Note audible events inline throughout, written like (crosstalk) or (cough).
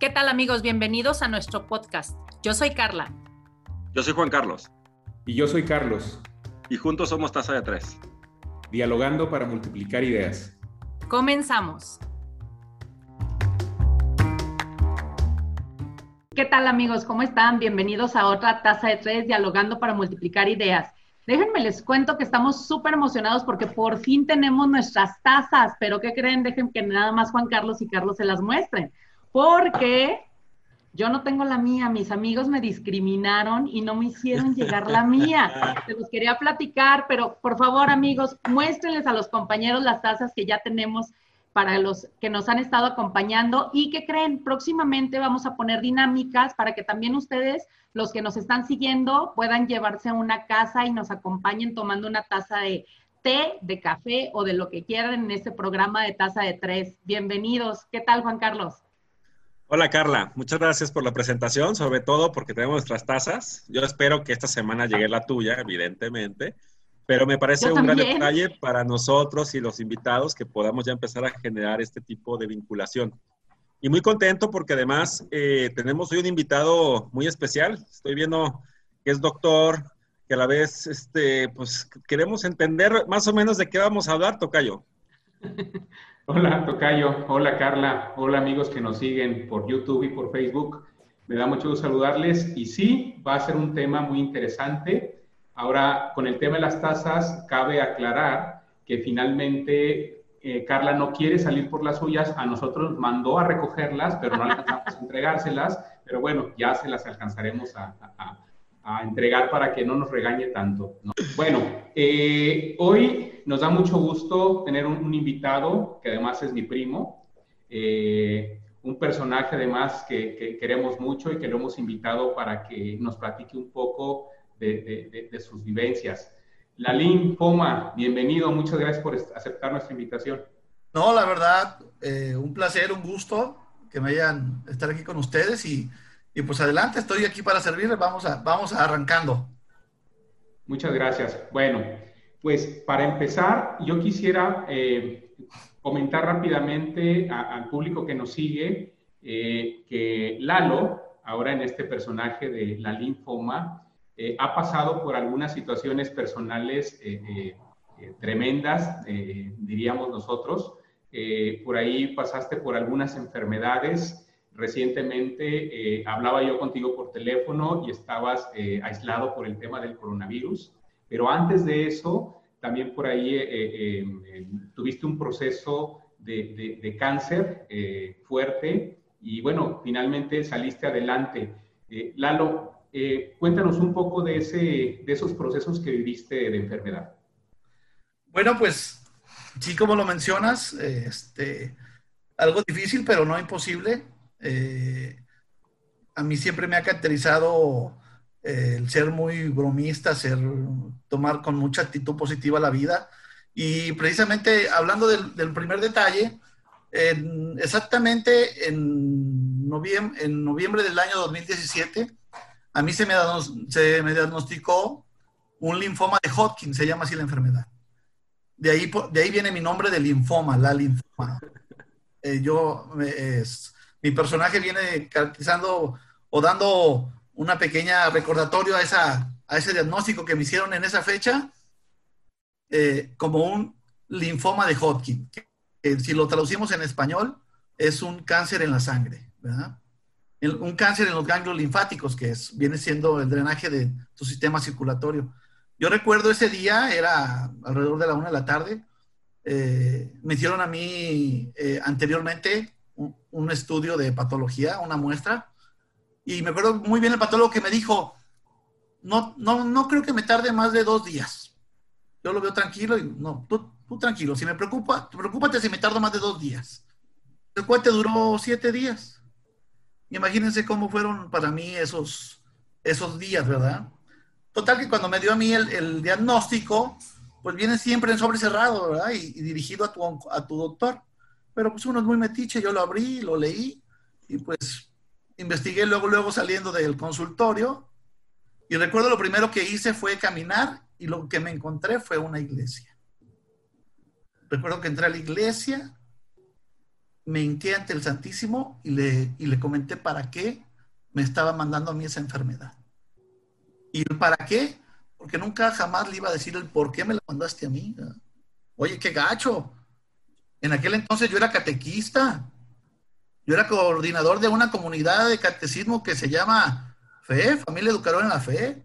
¿Qué tal amigos? Bienvenidos a nuestro podcast. Yo soy Carla. Yo soy Juan Carlos. Y yo soy Carlos. Y juntos somos Taza de Tres. Dialogando para multiplicar ideas. Comenzamos. ¿Qué tal amigos? ¿Cómo están? Bienvenidos a otra Taza de Tres, Dialogando para multiplicar ideas. Déjenme les cuento que estamos súper emocionados porque por fin tenemos nuestras tazas, pero ¿qué creen? Dejen que nada más Juan Carlos y Carlos se las muestren porque yo no tengo la mía, mis amigos me discriminaron y no me hicieron llegar la mía. (laughs) Se los quería platicar, pero por favor, amigos, muéstrenles a los compañeros las tazas que ya tenemos para los que nos han estado acompañando y que creen, próximamente vamos a poner dinámicas para que también ustedes, los que nos están siguiendo, puedan llevarse a una casa y nos acompañen tomando una taza de té, de café o de lo que quieran en este programa de taza de tres. Bienvenidos. ¿Qué tal, Juan Carlos? Hola Carla, muchas gracias por la presentación, sobre todo porque tenemos nuestras tazas. Yo espero que esta semana llegue la tuya, evidentemente, pero me parece un gran detalle para nosotros y los invitados que podamos ya empezar a generar este tipo de vinculación. Y muy contento porque además eh, tenemos hoy un invitado muy especial. Estoy viendo que es doctor, que a la vez este, pues, queremos entender más o menos de qué vamos a hablar, Tocayo. (laughs) Hola, Tocayo. Hola, Carla. Hola, amigos que nos siguen por YouTube y por Facebook. Me da mucho gusto saludarles. Y sí, va a ser un tema muy interesante. Ahora, con el tema de las tasas, cabe aclarar que finalmente eh, Carla no quiere salir por las suyas. A nosotros mandó a recogerlas, pero no alcanzamos a entregárselas. Pero bueno, ya se las alcanzaremos a, entregar para que no nos regañe tanto. Bueno, eh, hoy nos da mucho gusto tener un, invitado que además es mi primo, eh, un personaje además que, queremos mucho y que lo hemos invitado para que nos platique un poco de, sus vivencias. Lalín Poma, bienvenido, muchas gracias por aceptar nuestra invitación. No, la verdad, eh, un placer, un gusto que me hayan estar aquí con ustedes y, y pues adelante, estoy aquí para servirles, vamos, a, vamos arrancando. Muchas gracias. Bueno, pues para empezar, yo quisiera eh, comentar rápidamente al público que nos sigue eh, que Lalo, ahora en este personaje de la linfoma, eh, ha pasado por algunas situaciones personales tremendas, diríamos nosotros. por ahí pasaste por algunas enfermedades. Recientemente hablaba yo contigo por teléfono y estabas aislado por el tema del coronavirus. Pero antes de eso, también por ahí eh, eh, eh, tuviste un proceso de, cáncer fuerte y bueno, finalmente saliste adelante. Lalo, cuéntanos un poco de, ese, de esos procesos que viviste de enfermedad. Bueno, pues sí, como lo mencionas, este, algo difícil, pero no imposible. A mí siempre me ha caracterizado el ser muy bromista, ser, tomar con mucha actitud positiva la vida. Y precisamente hablando del, primer detalle, exactamente en noviembre, en noviembre del año 2017, a mí se me, se me diagnosticó un linfoma de Hodgkin, se llama así la enfermedad. De ahí, de ahí viene mi nombre de linfoma, la linfoma. Eh, yo, mi personaje viene caracterizando o dando una pequeña recordatorio a, esa, a ese diagnóstico que me hicieron en esa fecha eh, como un linfoma de Hodgkin. Si lo traducimos en español, es un cáncer en la sangre, ¿verdad? un cáncer en los ganglios linfáticos, que es, viene siendo el drenaje de tu sistema circulatorio. Yo recuerdo ese día, era alrededor de la una de la tarde, eh, me hicieron a mí eh, anteriormente un, estudio de patología, una muestra, y me acuerdo muy bien el patólogo que me dijo, no, no, no creo que me tarde más de dos días. Yo lo veo tranquilo y no, tú, tú tranquilo. Si me preocupa, preocúpate si me tardo más de dos días. El cual te duró siete días. Imagínense cómo fueron para mí esos, esos días, ¿verdad? Total que cuando me dio a mí el, diagnóstico, pues viene siempre en sobre cerrado. Y, y, dirigido a tu, a tu doctor. Pero pues uno es muy metiche, yo lo abrí, lo leí y pues investigué luego, luego saliendo del consultorio y recuerdo lo primero que hice fue caminar y lo que me encontré fue una iglesia. Recuerdo que entré a la iglesia, me hinqué ante el Santísimo y le, y le comenté para qué me estaba mandando a mí esa enfermedad. ¿Y para qué? Porque nunca jamás le iba a decir el por qué me la mandaste a mí. Oye, qué gacho. En aquel entonces yo era catequista. Yo era coordinador de una comunidad de catecismo que se llama Fe, Familia Educadora en la Fe.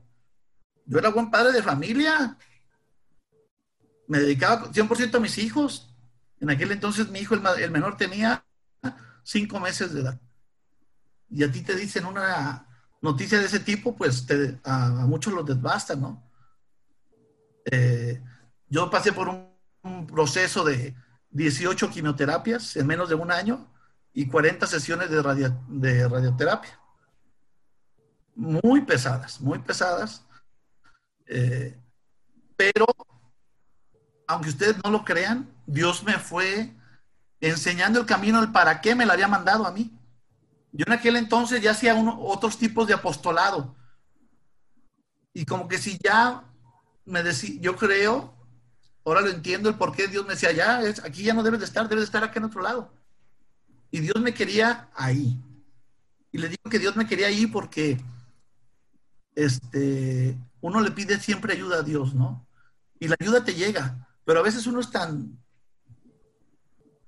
Yo era buen padre de familia. Me dedicaba 100% a mis hijos. En aquel entonces mi hijo, el, menor, tenía cinco meses de edad. Y a ti te dicen una noticia de ese tipo, pues a, muchos los desbasta, ¿no? Eh, yo pasé por un proceso de 18 quimioterapias en menos de un año y 40 sesiones de, de radioterapia. Muy pesadas, muy pesadas. Eh, pero, aunque ustedes no lo crean, Dios me fue enseñando el camino del para qué me la había mandado a mí. Yo en aquel entonces ya hacía otros tipos de apostolado. Y como que si ya me decía, yo creo Ahora lo entiendo el por qué Dios me decía, ya, es, aquí ya no debes de estar, debes de estar acá en otro lado. Y Dios me quería ahí. Y le digo que Dios me quería ahí porque este, uno le pide siempre ayuda a Dios, ¿no? Y la ayuda te llega, pero a veces uno es tan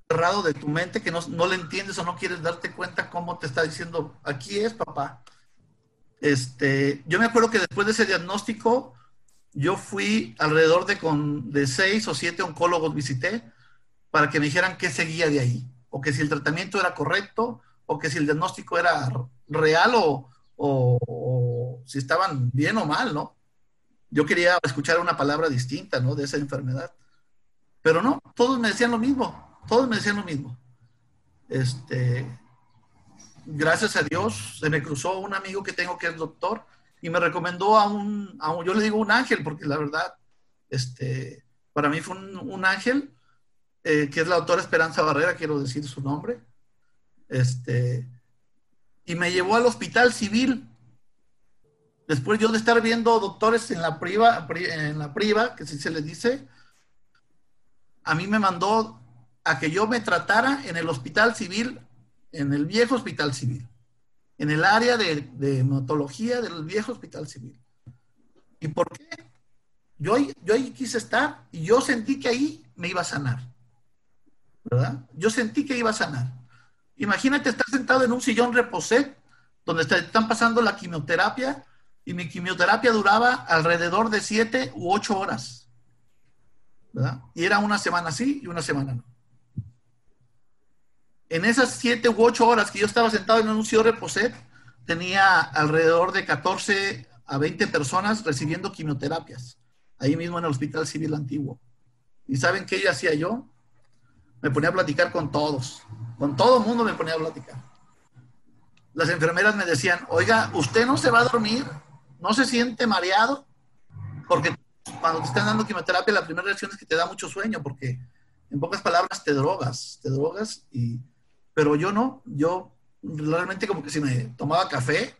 cerrado de tu mente que no, no le entiendes o no quieres darte cuenta cómo te está diciendo, aquí es papá. Este, yo me acuerdo que después de ese diagnóstico, yo fui alrededor de, con, de seis o siete oncólogos visité para que me dijeran qué seguía de ahí, o que si el tratamiento era correcto, o que si el diagnóstico era real o, o, si estaban bien o mal, ¿no? Yo quería escuchar una palabra distinta, ¿no? De esa enfermedad. Pero no, todos me decían lo mismo, todos me decían lo mismo. Este, gracias a Dios, se me cruzó un amigo que tengo que es doctor y me recomendó a un, a un, yo le digo un ángel, porque la verdad, este, para mí fue un, ángel, eh, que es la autora Esperanza Barrera, quiero decir su nombre, este, y me llevó al hospital civil. Después yo de estar viendo doctores en la priva, en la priva, que si se les dice, a mí me mandó a que yo me tratara en el hospital civil, en el viejo hospital civil en el área de, hematología del viejo hospital civil. ¿Y por qué? Yo, yo ahí quise estar y yo sentí que ahí me iba a sanar. ¿Verdad? Yo sentí que iba a sanar. Imagínate estar sentado en un sillón reposé, donde están pasando la quimioterapia, y mi quimioterapia duraba alrededor de siete u ocho horas. ¿Verdad? Y era una semana sí y una semana no en esas siete u ocho horas que yo estaba sentado en un sillón reposet, tenía alrededor de 14 a 20 personas recibiendo quimioterapias, ahí mismo en el Hospital Civil Antiguo. ¿Y saben qué yo hacía yo? Me ponía a platicar con todos, con todo el mundo me ponía a platicar. Las enfermeras me decían, oiga, ¿usted no se va a dormir? ¿No se siente mareado? Porque cuando te están dando quimioterapia, la primera reacción es que te da mucho sueño, porque en pocas palabras te drogas, te drogas y pero yo no, yo realmente como que si me tomaba café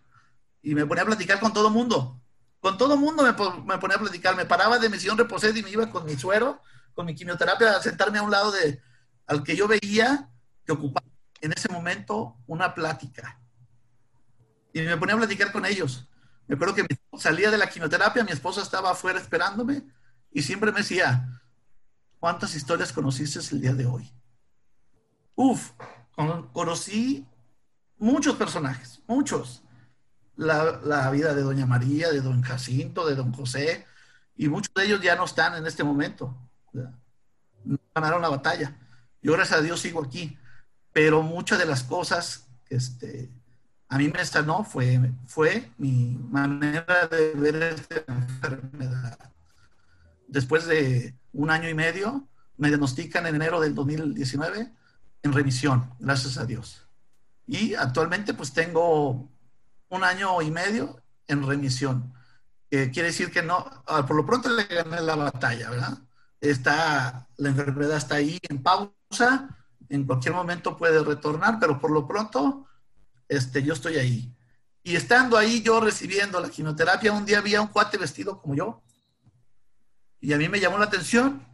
y me ponía a platicar con todo mundo. Con todo mundo me, ponía a platicar. Me paraba de misión reposé y me iba con mi suero, con mi quimioterapia, a sentarme a un lado de al que yo veía que ocupaba en ese momento una plática. Y me ponía a platicar con ellos. Me acuerdo que salía de la quimioterapia, mi esposa estaba afuera esperándome y siempre me decía, ¿cuántas historias conociste el día de hoy? Uf, conocí muchos personajes, muchos. La, vida de Doña María, de Don Jacinto, de Don José, y muchos de ellos ya no están en este momento. No ganaron la batalla. Yo, gracias a Dios, sigo aquí. Pero muchas de las cosas este, a mí me sanó fue, fue mi manera de ver esta enfermedad. Después de un año y medio, me diagnostican en enero del 2019 en remisión, gracias a Dios. Y actualmente pues tengo un año y medio en remisión. quiere decir que no, ah, por lo pronto le gané la batalla, ¿verdad? Está, la enfermedad está ahí en pausa, en cualquier momento puede retornar, pero por lo pronto este, yo estoy ahí. Y estando ahí yo recibiendo la quimioterapia, un día había un cuate vestido como yo. Y a mí me llamó la atención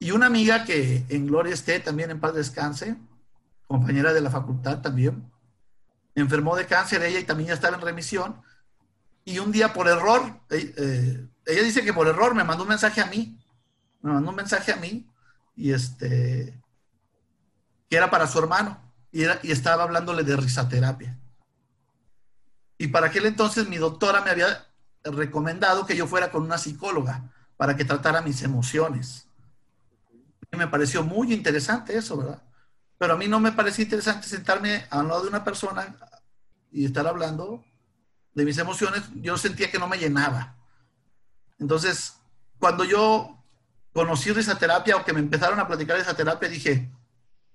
y una amiga que en Gloria esté, también en paz descanse, compañera de la facultad también. Enfermó de cáncer ella y también ya estaba en remisión. Y un día por error, eh, eh, ella dice que por error me mandó un mensaje a mí. Me mandó un mensaje a mí y este, que era para su hermano y, estaba hablándole de risaterapia. Y para aquel entonces mi doctora me había recomendado que yo fuera con una psicóloga para que tratara mis emociones. Me pareció muy interesante eso, ¿verdad? Pero a mí no me parecía interesante sentarme al lado de una persona y estar hablando de mis emociones. Yo sentía que no me llenaba. Entonces, cuando yo conocí risaterapia o que me empezaron a platicar de esa terapia, dije...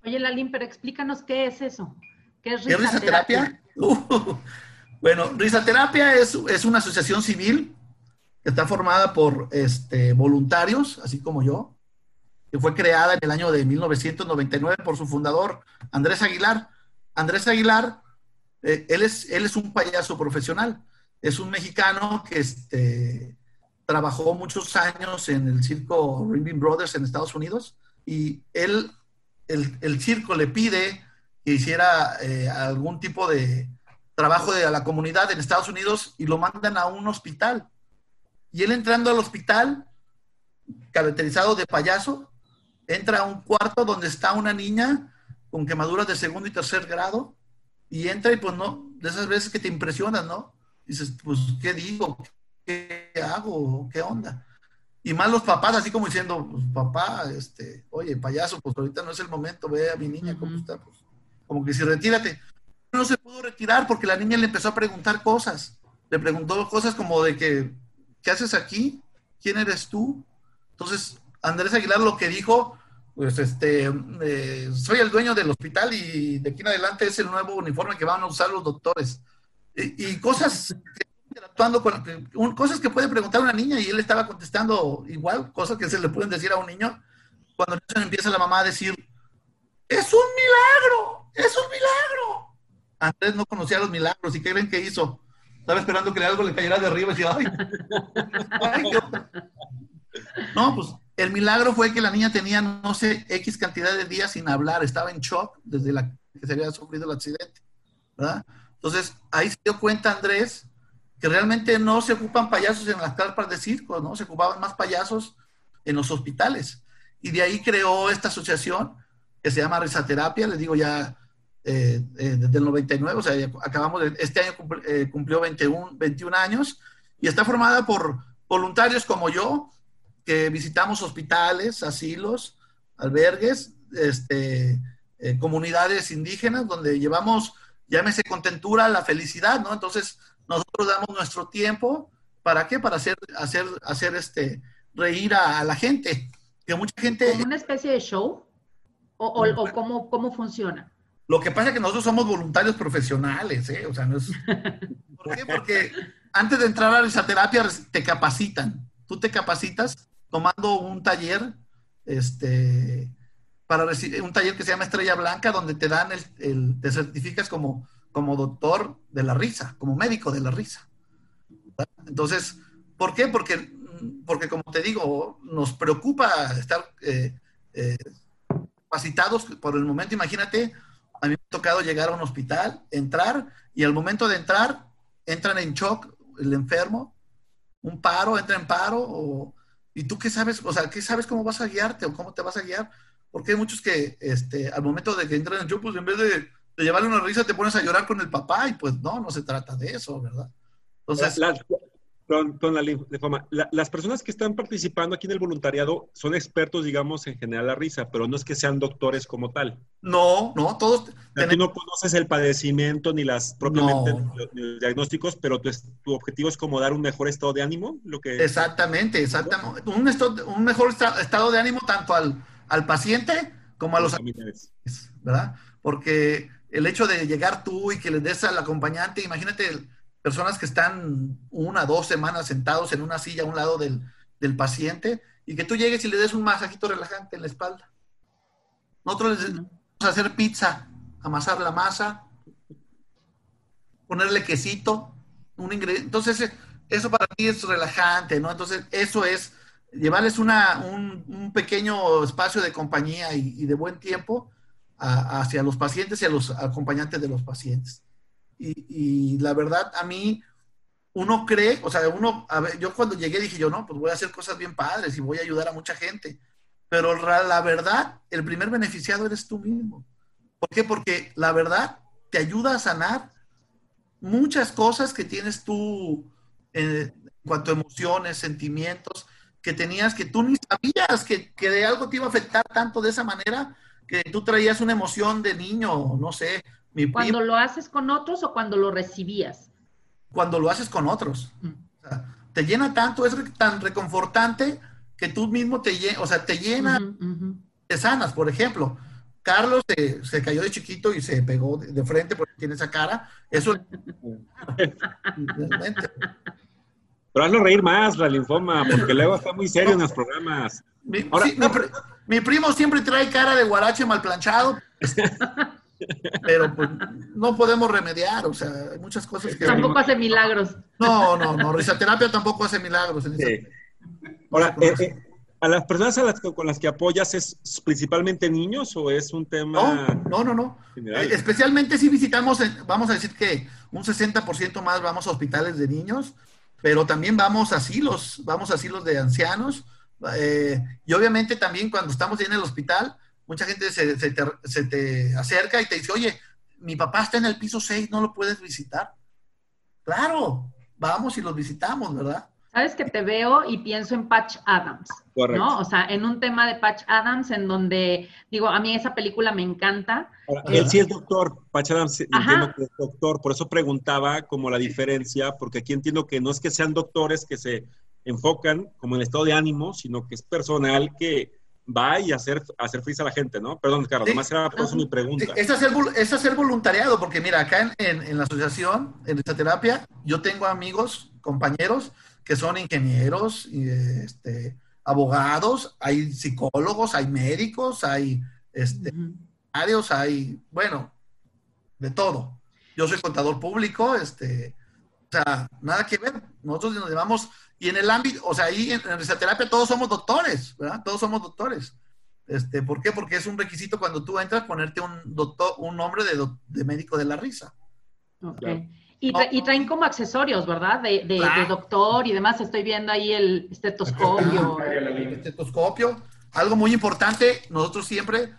Oye, Lalín, pero explícanos qué es eso. ¿Qué es risaterapia? (laughs) Uh, bueno, risaterapia es, es una asociación civil que está formada por este, voluntarios, así como yo, fue creada en el año de 1999 por su fundador, Andrés Aguilar. Andrés Aguilar, eh, él, es, él es un payaso profesional, es un mexicano que este, trabajó muchos años en el circo Ringling Brothers en Estados Unidos y él, el, el circo le pide que hiciera eh, algún tipo de, trabajo de la comunidad en Estados Unidos y lo mandan a un hospital. Y él entrando al hospital, caracterizado de payaso, entra a un cuarto donde está una niña con quemaduras de segundo y tercer grado y entra y pues no, de esas veces que te impresionan, ¿no? Dices, pues, ¿qué digo? ¿Qué hago? ¿Qué onda? Y más los papás, así como diciendo, pues, papá, este, oye, payaso, pues ahorita no es el momento, ve a mi niña cómo está, pues, como que si retírate no se pudo retirar porque la niña le empezó a preguntar cosas. Le preguntó cosas como de que, ¿qué haces aquí? ¿Quién eres tú? Entonces, Andrés Aguilar lo que dijo, pues este, eh, soy el dueño del hospital y de aquí en adelante es el nuevo uniforme que van a usar los doctores. Y, cosas interactuando con cosas que puede preguntar una niña y él estaba contestando igual, cosas que se le pueden decir a un niño. Cuando empieza la mamá a decir, es un milagro, es un milagro. Andrés no conocía los milagros y ¿qué creen que hizo? Estaba esperando que algo le cayera de arriba y decía, ay, (laughs) No, pues el milagro fue que la niña tenía, no sé, X cantidad de días sin hablar, estaba en shock desde que se había sufrido el accidente, ¿verdad? Entonces, ahí se dio cuenta Andrés que realmente no se ocupan payasos en las carpas de circo, ¿no? Se ocupaban más payasos en los hospitales. Y de ahí creó esta asociación que se llama Risaterapia, les digo ya eh, eh, desde el 99, o sea, acabamos de, este año eh, cumplió 21, 21 años y está formada por voluntarios como yo, que visitamos hospitales, asilos, albergues, este, comunidades indígenas, donde llevamos, llámese contentura, la felicidad, ¿no? Entonces, nosotros damos nuestro tiempo, ¿para qué? Para hacer, hacer, hacer este, reír a, la gente. Que mucha gente... ¿Como una especie de show? ¿O, o, o cómo, cómo funciona? Lo que pasa es que nosotros somos voluntarios profesionales, ¿eh? O sea, no es... ¿Por qué? Porque antes de entrar a esa terapia te capacitan. Tú te capacitas tomando un taller, este, para recibir un taller que se llama Estrella Blanca, donde te dan el, te certificas como, como doctor de la risa, como médico de la risa. Entonces, ¿por qué? Porque, porque como te digo, nos preocupa estar eh, eh, capacitados por el momento. Imagínate a mí me ha tocado llegar a un hospital, entrar, y al momento de entrar, entran en shock el enfermo, un paro, entra en paro, o, y tú qué sabes, o sea, ¿qué sabes cómo vas a guiarte o cómo te vas a guiar? Porque hay muchos que este, al momento de que entran en pues en vez de, llevarle una risa, te pones a llorar con el papá, y pues no, no se trata de eso, ¿verdad? Entonces, las personas que están participando aquí en el voluntariado son expertos, digamos, en general la risa, pero no es que sean doctores como tal. No, no, todos. Tú no conoces el padecimiento ni las propiamente los, diagnósticos, pero tu, tu, objetivo es como dar un mejor estado de ánimo. Lo que... Exactamente, exactamente. Un, un mejor estado de ánimo tanto al, al paciente como a los familiares. ¿Verdad? Porque el hecho de llegar tú y que les des al acompañante, imagínate. Personas que están una, dos semanas sentados en una silla a un lado del, paciente y que tú llegues y le des un masajito relajante en la espalda. Nosotros les vamos a hacer pizza, amasar la masa, ponerle quesito, un ingrediente. Entonces, eso para ti es relajante, ¿no? Entonces, eso es llevarles una, un, pequeño espacio de compañía y, de buen tiempo hacia los pacientes y a los acompañantes de los pacientes. Y, la verdad, a mí, uno cree, o sea, uno, a ver, yo cuando llegué dije yo, no, pues voy a hacer cosas bien padres y voy a ayudar a mucha gente. Pero la verdad, el primer beneficiado eres tú mismo. ¿Por qué? Porque la verdad te ayuda a sanar muchas cosas que tienes tú eh, en cuanto a emociones, sentimientos, que tenías que tú ni sabías que, que, de algo te iba a afectar tanto de esa manera, que tú traías una emoción de niño, no sé. Mi ¿Cuando lo haces con otros o cuando lo recibías? Cuando lo haces con otros. Mm. O sea, te llena tanto, es tan reconfortante que tú mismo te, o sea, te llena, de sanas, por ejemplo. Carlos se, cayó de chiquito y se pegó de, frente porque tiene esa cara. Eso. Pero hazlo reír más, la linfoma, porque luego está muy serio en los programas. Mi, mi, primo siempre trae cara de guarache mal planchado. (laughs) Pero pues, no podemos remediar, o sea, hay muchas cosas que. Tampoco hace milagros. No, no, no. Risaterapia tampoco hace milagros. En sí. Ahora, eh, eh, ¿A las personas con las que apoyas es principalmente niños o es un tema? No, no, no. Eh, especialmente si visitamos, vamos a decir que un 60% más vamos a hospitales de niños, pero también vamos a asilos, vamos a asilos de ancianos. Eh, y obviamente también cuando estamos en el hospital, mucha gente se, te, se te acerca y te dice, oye, mi papá está en el piso 6, ¿no lo puedes visitar? Claro, vamos y los visitamos, ¿verdad? Sabes que te veo y pienso en Patch Adams, ¿no? O sea, en un tema de Patch Adams en donde, digo, a mí esa película me encanta. él sí es doctor, Patch Adams entiendo que es doctor, por eso preguntaba como la diferencia, porque aquí entiendo que no es que sean doctores que se enfocan como en el estado de ánimo, sino que es personal que va y hacer, hacer feliz a la gente, ¿no? Perdón, Carlos, además era por eso mi pregunta. Es hacer, es hacer voluntariado, porque mira, acá en, en la asociación, en esta terapia, yo tengo amigos, compañeros, que son ingenieros, este, abogados, hay psicólogos, hay médicos, hay este, hay, bueno, de todo. Yo soy contador público, este, o sea, nada que ver. Nosotros nos llevamos, y en el ámbito, o sea, ahí en, en risoterapia todos somos doctores, ¿verdad? Todos somos doctores. Este, ¿Por qué? Porque es un requisito cuando tú entras ponerte un doctor, un nombre de, de médico de la risa. Okay. Y, traen como accesorios, ¿verdad? De, doctor y demás. Estoy viendo ahí el estetoscopio. (coughs) El estetoscopio. Algo muy importante, nosotros siempre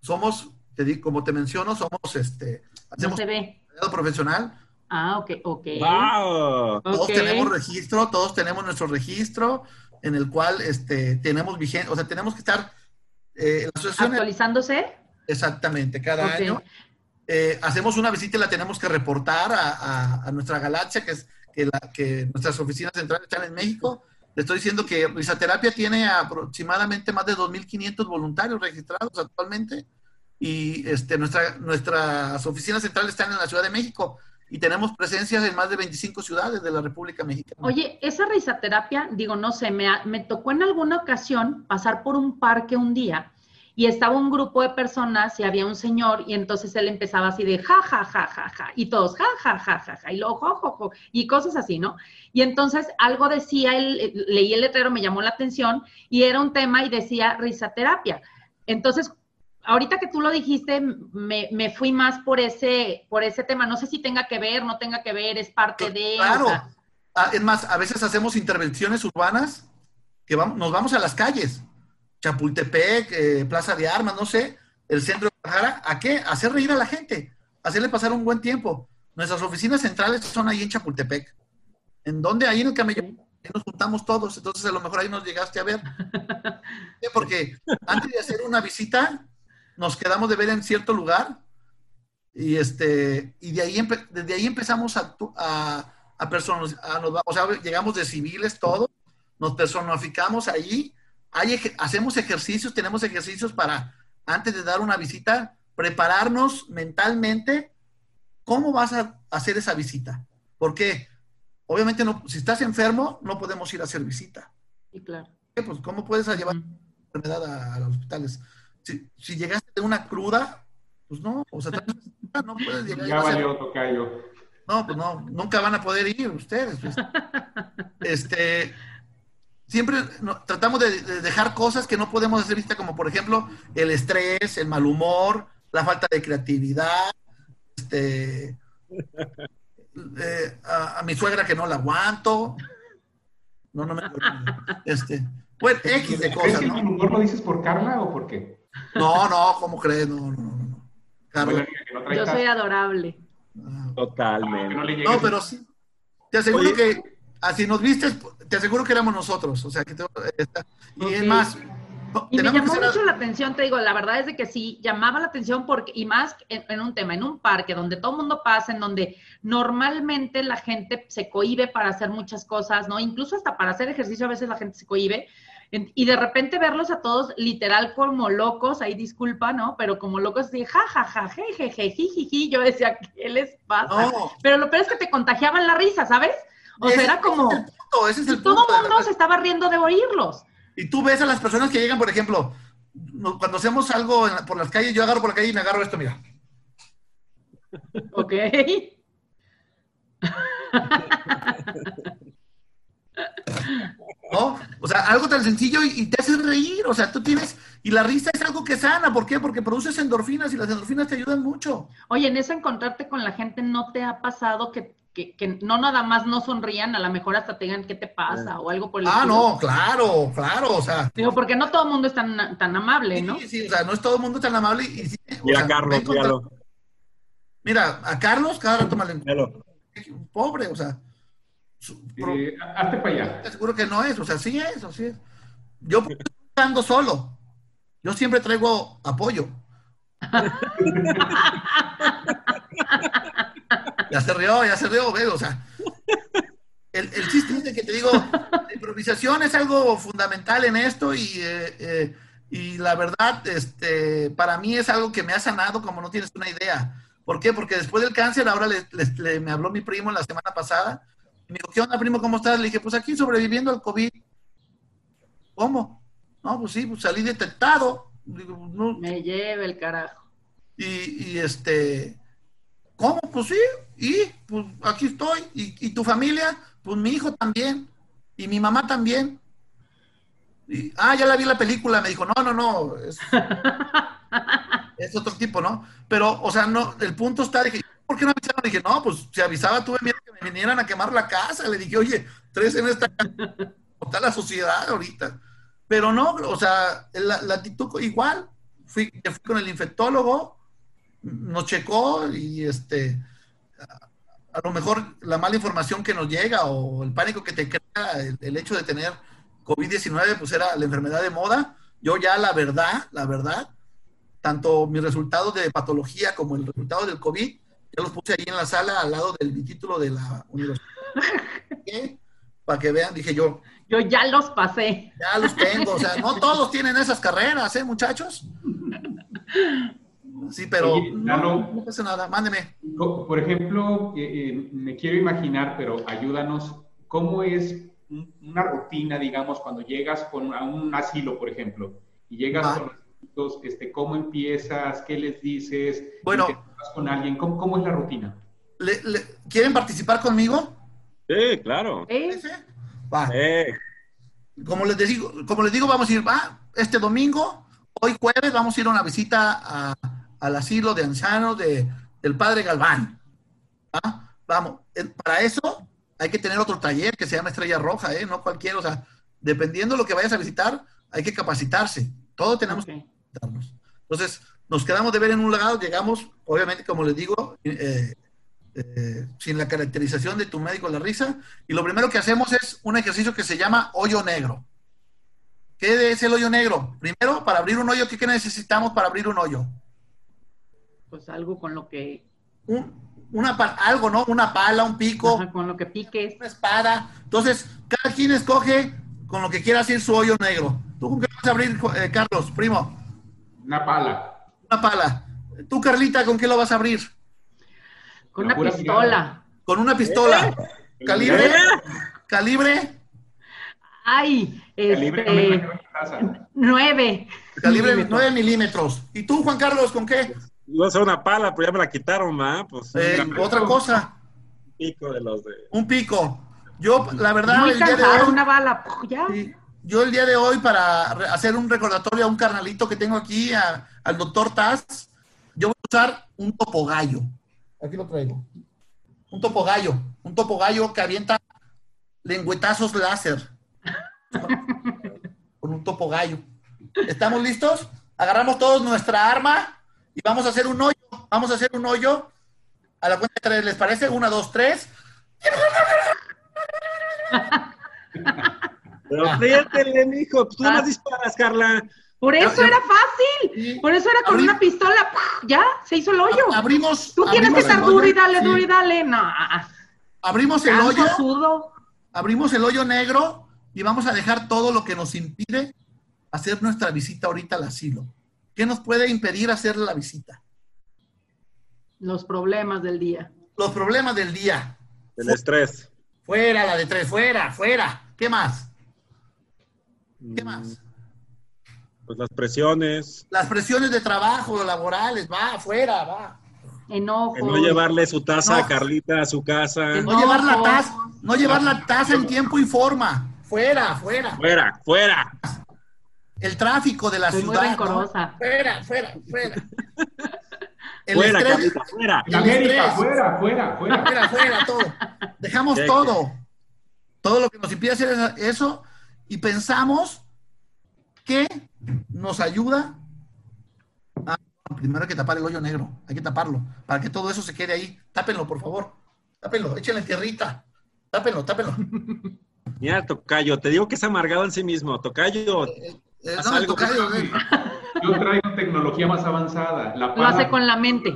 somos, te como te menciono, somos este, hacemos no se ve. profesional. Ah, ok, ok. Todos tenemos registro, todos tenemos nuestro registro en el cual este, tenemos vigente, o sea, tenemos que estar eh, actualizándose. Exactamente, cada año. Eh, hacemos una visita y la tenemos que reportar a, nuestra galaxia, que es que, la, que, nuestras oficinas centrales están en México. Le estoy diciendo que Risaterapia tiene aproximadamente más de 2.500 voluntarios registrados actualmente y este, nuestra, nuestras oficinas centrales están en la Ciudad de México y tenemos presencias en más de 25 ciudades de la República Mexicana. Oye, esa risaterapia, digo, no sé, me, me tocó en alguna ocasión pasar por un parque un día y estaba un grupo de personas y había un señor y entonces él empezaba así de ja, ja, ja, ja, ja, y todos ja, ja, ja, ja, ja, y luego jo, jo, jo, y cosas así, ¿no? Y entonces algo decía, él, leí el letrero, me llamó la atención y era un tema y decía risaterapia. Entonces, ahorita que tú lo dijiste, me, me, fui más por ese, por ese tema. No sé si tenga que ver, no tenga que ver, es parte de... Claro. Ah, es más, a veces hacemos intervenciones urbanas que vamos, nos vamos a las calles Chapultepec, eh, Plaza de Armas, no sé, el centro de Guadalajara, ¿a qué? hacer reír a la gente, hacerle pasar un buen tiempo. Nuestras oficinas centrales son ahí en Chapultepec. ¿En dónde? Ahí en el camello. nos juntamos todos, entonces a lo mejor ahí nos llegaste a ver. (laughs) Porque antes de hacer una visita, nos quedamos de ver en cierto lugar y este y de ahí desde ahí empezamos a, a, a personas, o sea, llegamos de civiles todos, nos personificamos ahí hacemos ejercicios, tenemos ejercicios para, antes de dar una visita, prepararnos mentalmente cómo vas a hacer esa visita. Porque obviamente no, si estás enfermo, no podemos ir a hacer visita. Sí, claro. Pues, ¿cómo puedes llevar enfermedad a, los hospitales? Si, llegaste de una cruda, pues no, o sea, no puedes llegar. Ya valió, tocayo. No, pues no, nunca van a poder ir ustedes. Pues. (laughs) Este, siempre tratamos de, dejar cosas que no podemos hacer vista, como por ejemplo el estrés, el mal humor, la falta de creatividad, este, (laughs) eh, a, mi suegra que no la aguanto. No, no me. Este, pues X de cosas. ¿no? ¿No lo dices por Carla o por qué? No, no, ¿cómo crees? No, no, no. Carla. Yo soy adorable. Ah. Totalmente. No, pero sí. Te aseguro que así nos vistes, te aseguro que éramos nosotros. O sea, que te, y es más, y me llamó mucho la atención, te digo, la verdad es de que sí, llamaba la atención porque, y más en, un tema, en un parque donde todo el mundo pasa, en donde normalmente la gente se cohibe para hacer muchas cosas, ¿no? Incluso hasta para hacer ejercicio a veces la gente se cohibe. Y de repente verlos a todos literal como locos, ahí disculpa, ¿no? Pero como locos así, ja, ja, ja, je, je, je, ji, yo decía, ¿qué les pasa? Pero lo peor es que te contagiaban la risa, ¿sabes? O sea, era como... Ese es el punto, todo el mundo se estaba riendo de oírlos. Y tú ves a las personas que llegan, por ejemplo, cuando hacemos algo por las calles, yo agarro por la calle y me agarro esto, mira. Ok. (laughs) ¿No? O sea, algo tan sencillo y, te hace reír. O sea, tú tienes. Y la risa es algo que sana. ¿Por qué? Porque produces endorfinas y las endorfinas te ayudan mucho. Oye, en eso encontrarte con la gente, ¿no te ha pasado que que, no nada más no sonrían, a lo mejor hasta tengan qué te pasa o algo por el Ah, no, claro, claro, o sea. Digo, porque no todo el mundo es tan, tan amable, ¿no? Sí, sí, o sea, no es todo el mundo tan amable. Y, Mira, Carlos, míralo. Mira, a Carlos cada rato me Pobre, o sea. Eh, hazte para allá. Seguro que no es, o sea, sí es, sí es. Yo ando solo. Yo siempre traigo apoyo. (laughs) Ya se rió, ya se rió, o sea. El, el chiste es de que te digo, la improvisación es algo fundamental en esto y, eh, eh, y la verdad, este, para mí es algo que me ha sanado como no tienes una idea. ¿Por qué? Porque después del cáncer, ahora le, me habló mi primo la semana pasada me dijo, ¿qué onda, primo? ¿Cómo estás? Le dije, pues aquí sobreviviendo al COVID. ¿Cómo? No, pues sí, pues salí detectado. Me lleve el carajo. Y, y este, ¿Cómo? Pues sí, y pues aquí estoy. ¿Y, tu familia? Pues mi hijo también. Y mi mamá también. Y, ah, ya la vi la película, me dijo, no, no, no, es, (laughs) otro tipo, ¿no? Pero, o sea, no, el punto está, dije, ¿por qué no avisaron? Dije, no, pues si avisaba tuve miedo vinieran a quemar la casa. Le dije, oye, tres en esta está la sociedad ahorita. Pero no, o sea, la, la actitud igual. Fui, fui con el infectólogo, nos checó y este a lo mejor la mala información que nos llega o el pánico que te crea el, hecho de tener COVID-19 pues era la enfermedad de moda. Yo ya la verdad, la verdad, tanto mis resultados de patología como el resultado del COVID, ya los puse ahí en la sala al lado del título de la universidad. (laughs) Para que vean, dije yo. Yo ya los pasé. Ya los tengo, o sea, no (laughs) todos tienen esas carreras, ¿eh, muchachos? Sí, pero no, pasa nada, mándeme. Por ejemplo, eh, eh, me quiero imaginar, pero ayúdanos, ¿cómo es una rutina, digamos, cuando llegas con, a un asilo, por ejemplo, y llegas con este, ¿cómo empiezas? ¿Qué les dices? Bueno. con alguien? ¿Cómo, es la rutina? quieren participar conmigo? Sí, claro. Va. Como les digo, como les digo, vamos a ir, va, este domingo, hoy jueves, vamos a ir a una visita a, al asilo de ancianos de, del padre Galván. Vamos, para eso hay que tener otro taller que se llama Estrella Roja, ¿eh? no cualquiera, o sea, dependiendo de lo que vayas a visitar, hay que capacitarse. Todos tenemos que Entonces, nos quedamos de ver en un lado, llegamos, obviamente, como les digo, eh, eh, sin la caracterización de tu médico la risa, y lo primero que hacemos es un ejercicio que se llama hoyo negro. ¿Qué es el hoyo negro? Primero, para abrir un hoyo, ¿qué necesitamos para abrir un hoyo? pues algo con lo que... una, algo, ¿no? Una pala, un pico. con lo que piques. Una espada. Entonces, cada quien escoge con lo que quiera hacer su hoyo negro. ¿Tú con qué vas a abrir, eh, Carlos, primo? Una pala. Una pala. ¿Tú, Carlita, con qué lo vas a abrir? Con una pistola. Con una pistola. ¿Eh? ¿Calibre? ¿Calibre? Ay, este... Nueve. Calibre nueve milímetros. ¿Y tú, Juan Carlos, con qué? Iba a ser una pala, pero ya me la quitaron, ¿ah? Pues, eh, otra cosa. Un pico de los de. Un pico. Yo, la verdad, el día de hoy. Una bala, ya. Yo el día de hoy, para hacer un recordatorio a un carnalito que tengo aquí, al doctor Taz, yo voy a usar un topogallo. Aquí lo traigo. Un topogallo. Un topogallo que avienta lengüetazos láser. (laughs) Con un topogallo. ¿Estamos listos? Agarramos todos nuestra arma y vamos a hacer un hoyo. Vamos a hacer un hoyo. A la cuenta de tres, ¿les parece? Una, dos, tres. (laughs) Pero fíjate, mijo, tú no disparas, Carla. Por eso era fácil. Por eso era con una pistola. Ya, se hizo el hoyo. Abrimos. Tú tienes que estar duro y dale, duro y dale. No. Abrimos el hoyo. Abrimos el hoyo negro y vamos a dejar todo lo que nos impide hacer nuestra visita ahorita al asilo. ¿Qué nos puede impedir hacer la visita? Los problemas del día. Los problemas del día. El estrés. Fuera la de tres, fuera, fuera. ¿Qué más? ¿Qué más? Pues las presiones. Las presiones de trabajo, laborales, va, afuera, va. Enojo. no llevarle su taza a Carlita a su casa. No llevar la taza, no llevar la taza en tiempo y forma. Fuera, fuera. Fuera, fuera. El tráfico de la ciudad. Fuera, fuera, fuera. (laughs) fuera, Carlita, fuera. América, fuera, fuera, fuera. Fuera, fuera, todo. Dejamos todo. Todo lo que nos impide hacer eso y pensamos que nos ayuda a, primero hay que tapar el hoyo negro, hay que taparlo, para que todo eso se quede ahí. Tápenlo, por favor. Tápenlo, échenle tierrita. Tápenlo, tápenlo. Mira, Tocayo, te digo que es amargado en sí mismo. Tocayo. Eh, tocayo, (laughs) Yo traigo tecnología más avanzada. La Lo hace con la mente.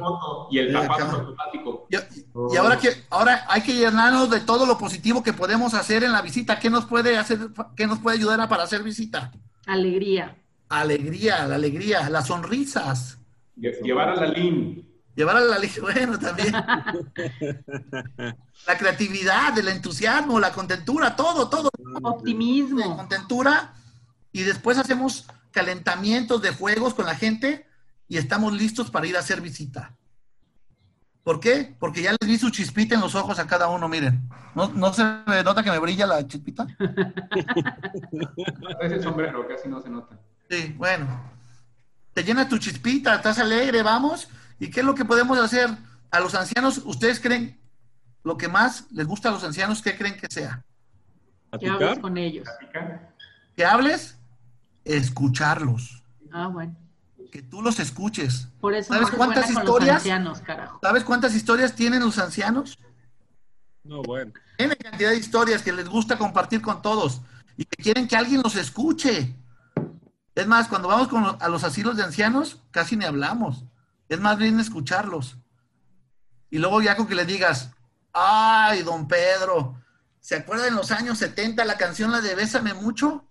Y el tapado automático. Y, ahora que ahora hay que llenarnos de todo lo positivo que podemos hacer en la visita. ¿Qué nos puede hacer? ¿Qué nos puede ayudar a para hacer visita? Alegría. Alegría, la alegría, las sonrisas. Llevar a la LIN. Llevar a la LIN, (laughs) bueno, también. la creatividad, el entusiasmo, la contentura, todo, todo. Optimismo. contentura. Y después hacemos calentamientos de juegos con la gente y estamos listos para ir a hacer visita. ¿Por qué? Porque ya les vi su chispita en los ojos a cada uno, miren. ¿No, no se nota que me brilla la chispita? (laughs) Es el sombrero, casi no se nota. Sí, bueno. Te llena tu chispita, estás alegre, vamos. ¿Y qué es lo que podemos hacer? A los ancianos, ¿ustedes creen lo que más les gusta a los ancianos? ¿Qué creen que sea? Que hables con ellos. Que hables, escucharlos. Ah, bueno que tú los escuches. Por eso ¿Sabes cuántas historias? ¿Sabes cuántas historias tienen los ancianos? No, bueno. Tienen cantidad de historias que les gusta compartir con todos y que quieren que alguien los escuche. Es más, cuando vamos con a los asilos de ancianos, casi ni hablamos. Es más bien escucharlos. Y luego ya con que le digas, ay, don Pedro, ¿se acuerda en los años 70 la canción la de Bésame mucho?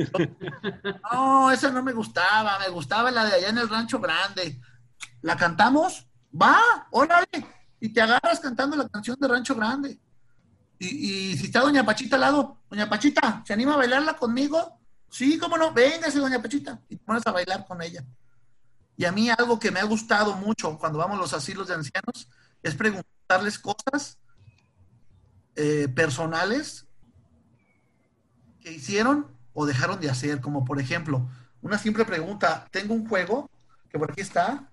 (laughs) No, esa no me gustaba, me gustaba la de allá en el Rancho Grande. ¿La cantamos? Va, órale. Y te agarras cantando la canción de Rancho Grande. Y, si está Doña Pachita al lado, Doña Pachita, ¿se anima a bailarla conmigo? Sí, cómo no, véngase, Doña Pachita. Y te pones a bailar con ella. Y a mí algo que me ha gustado mucho cuando vamos a los asilos de ancianos es preguntarles cosas eh, personales que hicieron o dejaron de hacer, como por ejemplo, una simple pregunta, tengo un juego que por aquí está,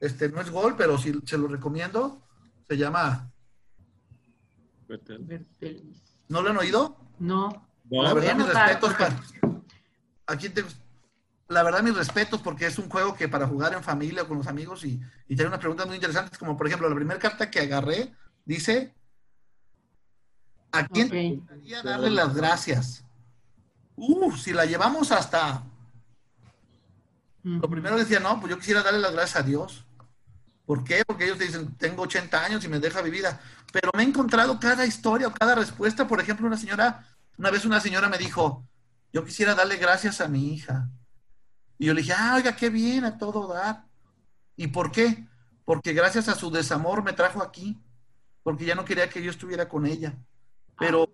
este no es gol, pero si se lo recomiendo, se llama... ¿No lo han oído? No. La verdad, mis respetos. Aquí La verdad, mis respetos porque es un juego que para jugar en familia o con los amigos y, y tiene unas preguntas muy interesantes, como por ejemplo, la primera carta que agarré dice, ¿a quién te gustaría darle las gracias? Uh, si la llevamos hasta... Lo primero decía, no, pues yo quisiera darle las gracias a Dios. ¿Por qué? Porque ellos dicen, tengo 80 años y me deja vivir. Pero me he encontrado cada historia o cada respuesta. Por ejemplo, una señora, una vez una señora me dijo, yo quisiera darle gracias a mi hija. Y yo le dije, ah, oiga, qué bien, a todo dar. ¿Y por qué? Porque gracias a su desamor me trajo aquí. Porque ya no quería que yo estuviera con ella. Pero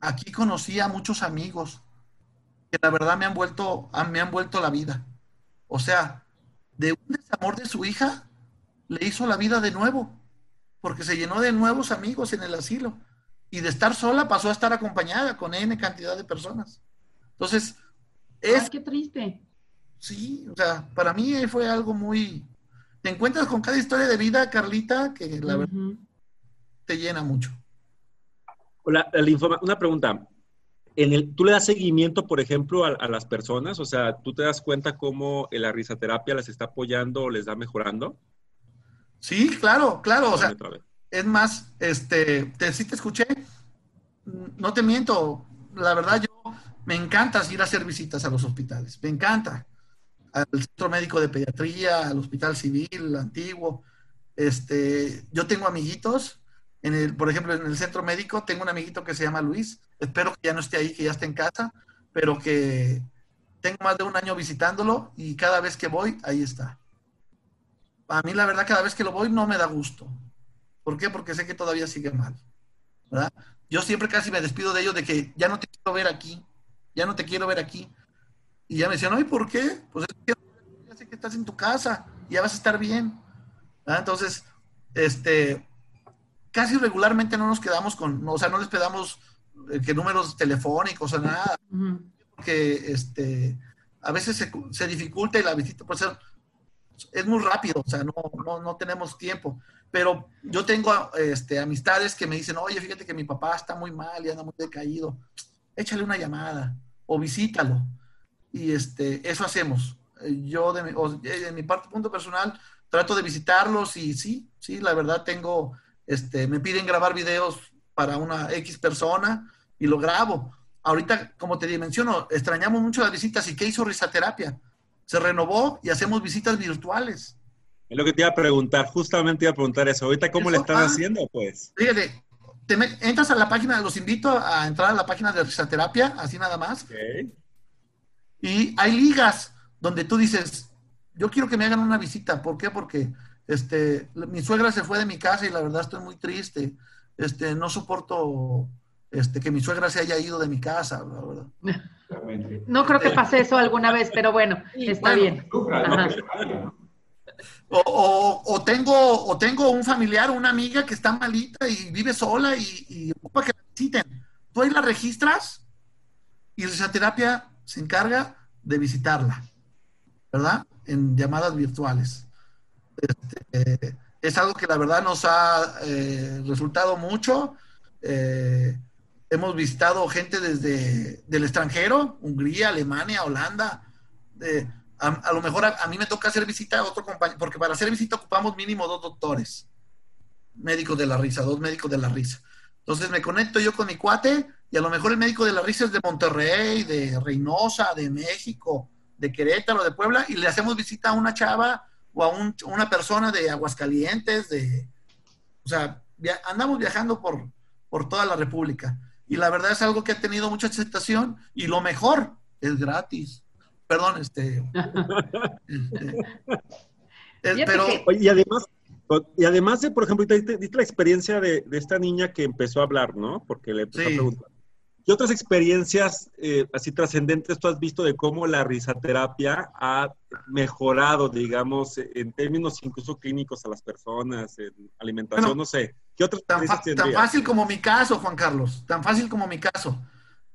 aquí conocí a muchos amigos que la verdad me han vuelto, me han vuelto la vida. O sea, de un desamor de su hija, le hizo la vida de nuevo, porque se llenó de nuevos amigos en el asilo. Y de estar sola pasó a estar acompañada con N cantidad de personas. Entonces, es... qué triste. Sí, o sea, para mí fue algo muy... te encuentras con cada historia de vida, Carlita, que la verdad te llena mucho. Hola, una pregunta. En el, ¿Tú le das seguimiento, por ejemplo, a, las personas? O sea, ¿tú te das cuenta cómo la risoterapia las está apoyando o les está mejorando? Sí, claro, claro. O sea, es más, este, te, sí te escuché, no te miento, la verdad yo me encanta ir a hacer visitas a los hospitales, me encanta. Al Centro Médico de Pediatría, al Hospital Civil, antiguo. Este, yo tengo amiguitos, en el, por ejemplo, en el centro médico tengo un amiguito que se llama Luis, espero que ya no esté ahí, que ya esté en casa, pero que tengo más de un año visitándolo y cada vez que voy, ahí está. A mí la verdad, cada vez que lo voy no me da gusto. ¿Por qué? Porque sé que todavía sigue mal. ¿verdad? Yo siempre casi me despido de ellos de que ya no te quiero ver aquí, ya no te quiero ver aquí. Y ya me decían, ¿y por qué? Pues ya sé que estás en tu casa, ya vas a estar bien. Entonces, este, casi regularmente no nos quedamos con, o sea, no les pedamos eh, que números telefónicos o nada, porque este, a veces se, se, dificulta y la visita puede ser, es muy rápido, o sea, no, no, no tenemos tiempo pero yo tengo este, amistades que me dicen, oye, fíjate que mi papá está muy mal y anda muy decaído, échale una llamada o visítalo. Y este, eso hacemos. Yo, de mi, de mi parte, punto personal, trato de visitarlos y sí, sí, la verdad tengo, este, me piden grabar videos para una X persona y lo grabo. Ahorita, como te menciono, extrañamos mucho las visitas y ¿qué hizo Risaterapia? Se renovó y hacemos visitas virtuales. Es lo que te iba a preguntar, justamente iba a preguntar eso. Ahorita, ¿cómo le están ah, haciendo, pues? Fíjate, te entras a la página, los invito a entrar a la página de risaterapia, así nada más. Y hay ligas donde tú dices, yo quiero que me hagan una visita. ¿Por qué? Porque este, mi suegra se fue de mi casa y la verdad estoy muy triste. Este, no soporto este, que mi suegra se haya ido de mi casa, No creo que pase eso alguna vez, pero bueno, está bien. O, tengo, o tengo un familiar o una amiga que está malita y vive sola y, ocupa que la visiten. Tú ahí la registras y terapia se encarga de visitarla, ¿verdad? En llamadas virtuales. Este, es algo que la verdad nos ha eh, resultado mucho. Eh, hemos visitado gente desde del extranjero, Hungría, Alemania, Holanda. Eh, a, lo mejor a, mí me toca hacer visita a otro compañero, porque para hacer visita ocupamos mínimo dos doctores, médicos de la risa, dos médicos de la risa. Entonces me conecto yo con mi cuate y a lo mejor el médico de la risa es de Monterrey, de Reynosa, de México, de Querétaro, de Puebla, y le hacemos visita a una chava o a una persona de Aguascalientes, de, o sea, andamos viajando por, por toda la República. Y la verdad es algo que ha tenido mucha aceptación y lo mejor es gratis. Perdón, este. (laughs) este pero. Y además, y además de, por ejemplo, diste, la experiencia de, esta niña que empezó a hablar, ¿no? Porque le empezó a preguntar. ¿Qué otras experiencias eh, así trascendentes tú has visto de cómo la risaterapia ha mejorado, digamos, en términos incluso clínicos a las personas, en alimentación, no sé? ¿Qué otras tan, tan fácil como mi caso, Juan Carlos, tan fácil como mi caso.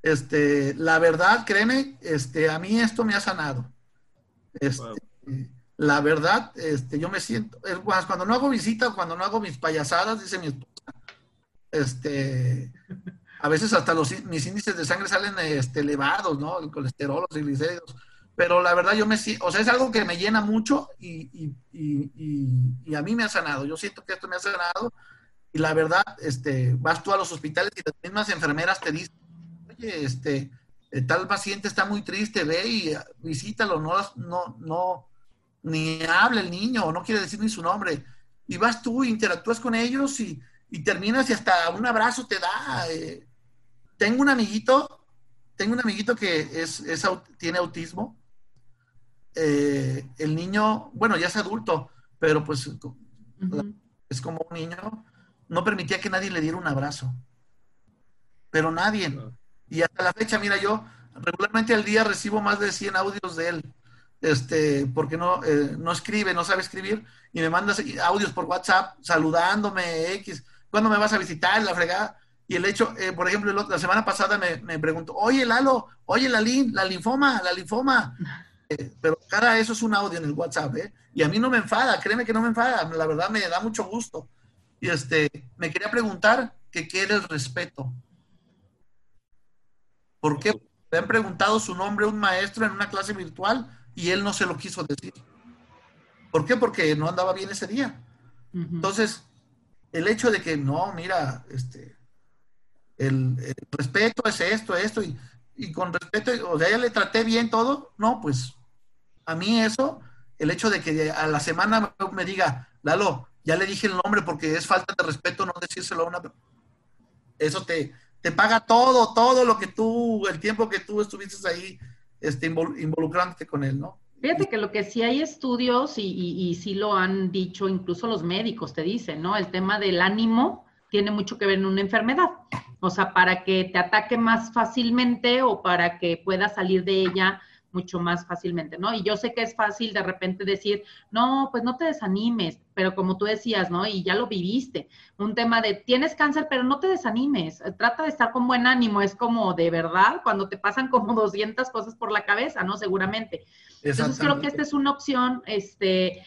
Este, la verdad, créeme, este, a mí esto me ha sanado. Este, La verdad, este, yo me siento, cuando no hago visita, cuando no hago mis payasadas, dice mi esposa, este, a veces hasta los, mis índices de sangre salen este, elevados, ¿no? El colesterol, los triglicéridos. Pero la verdad, yo me o sea, es algo que me llena mucho y, y, a mí me ha sanado. Yo siento que esto me ha sanado y la verdad, este, vas tú a los hospitales y las mismas enfermeras te dicen, este, eh, tal paciente está muy triste, ve y ah, visítalo, no, no, no, ni habla el niño, no quiere decir ni su nombre. Y vas tú, interactúas con ellos y, terminas y hasta un abrazo te da. Eh. Tengo un amiguito, tengo un amiguito que es, tiene autismo. Eh, el niño, bueno, ya es adulto, pero pues es como un niño, no permitía que nadie le diera un abrazo. Pero nadie. Y hasta la fecha, mira, yo regularmente al día recibo más de 100 audios de él, este, porque no, eh, no escribe, no sabe escribir, y me manda audios por WhatsApp saludándome, X, ¿cuándo me vas a visitar? La fregada. Y el hecho, eh, por ejemplo, la semana pasada me, me, preguntó, oye Lalo, oye la, la linfoma, la linfoma. (laughs) pero cada eso es un audio en el WhatsApp, ¿eh? Y a mí no me enfada, créeme que no me enfada, la verdad me da mucho gusto. Y este, me quería preguntar que qué era el respeto. ¿Por qué? Le han preguntado su nombre a un maestro en una clase virtual y él no se lo quiso decir. ¿Por qué? Porque no andaba bien ese día. Entonces, el hecho de que no, mira, este, el, respeto es esto, esto, y, y, con respeto, o sea, ya le traté bien todo, no, pues a mí eso, el hecho de que a la semana me diga, Lalo, ya le dije el nombre porque es falta de respeto no decírselo a una eso te, te paga todo, todo lo que tú, el tiempo que tú estuviste ahí este, involucrándote con él, ¿no? Fíjate que lo que sí hay estudios y, y, y, sí lo han dicho, incluso los médicos te dicen, ¿no? El tema del ánimo tiene mucho que ver en una enfermedad. O sea, para que te ataque más fácilmente o para que puedas salir de ella mucho más fácilmente, ¿no? Y yo sé que es fácil de repente decir, no, pues no te desanimes, pero como tú decías, ¿no? Y ya lo viviste, un tema de, tienes cáncer, pero no te desanimes, trata de estar con buen ánimo, es como de verdad, cuando te pasan como (laughs) 200 cosas por la cabeza, ¿no? Seguramente. Entonces creo que esta es una opción, este,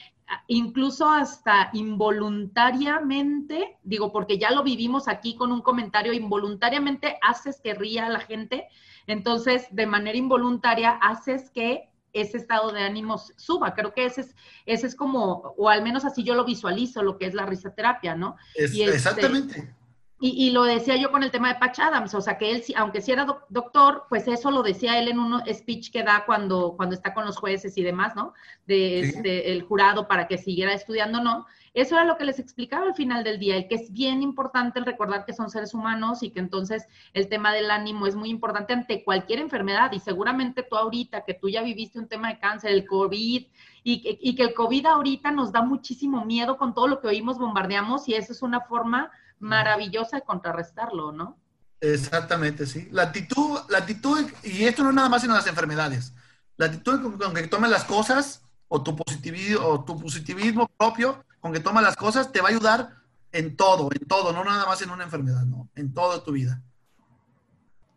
incluso hasta involuntariamente, digo, porque ya lo vivimos aquí con un comentario, involuntariamente haces que ría a la gente entonces, de manera involuntaria, haces que ese estado de ánimo suba. Creo que ese es, ese es como, o al menos así yo lo visualizo, lo que es la risoterapia, ¿no? Este, exactamente. Y, lo decía yo con el tema de Patch Adams, o sea, que él, aunque sí era doctor, pues eso lo decía él en un speech que da cuando, cuando está con los jueces y demás, ¿no? De, este, el jurado para que siguiera estudiando, ¿no? Eso era lo que les explicaba al final del día, el que es bien importante el recordar que son seres humanos y que entonces el tema del ánimo es muy importante ante cualquier enfermedad y seguramente tú ahorita, que tú ya viviste un tema de cáncer, el COVID, y, y que el COVID ahorita nos da muchísimo miedo con todo lo que oímos, bombardeamos y eso es una forma maravillosa de contrarrestarlo, ¿no? Exactamente, sí. La actitud, la actitud, y esto no es nada más en las enfermedades, la actitud con, que tomes las cosas o tu positivismo, o tu positivismo propio, con que tomes las cosas, te va a ayudar en todo, en todo, no nada más en una enfermedad, no, en toda tu vida.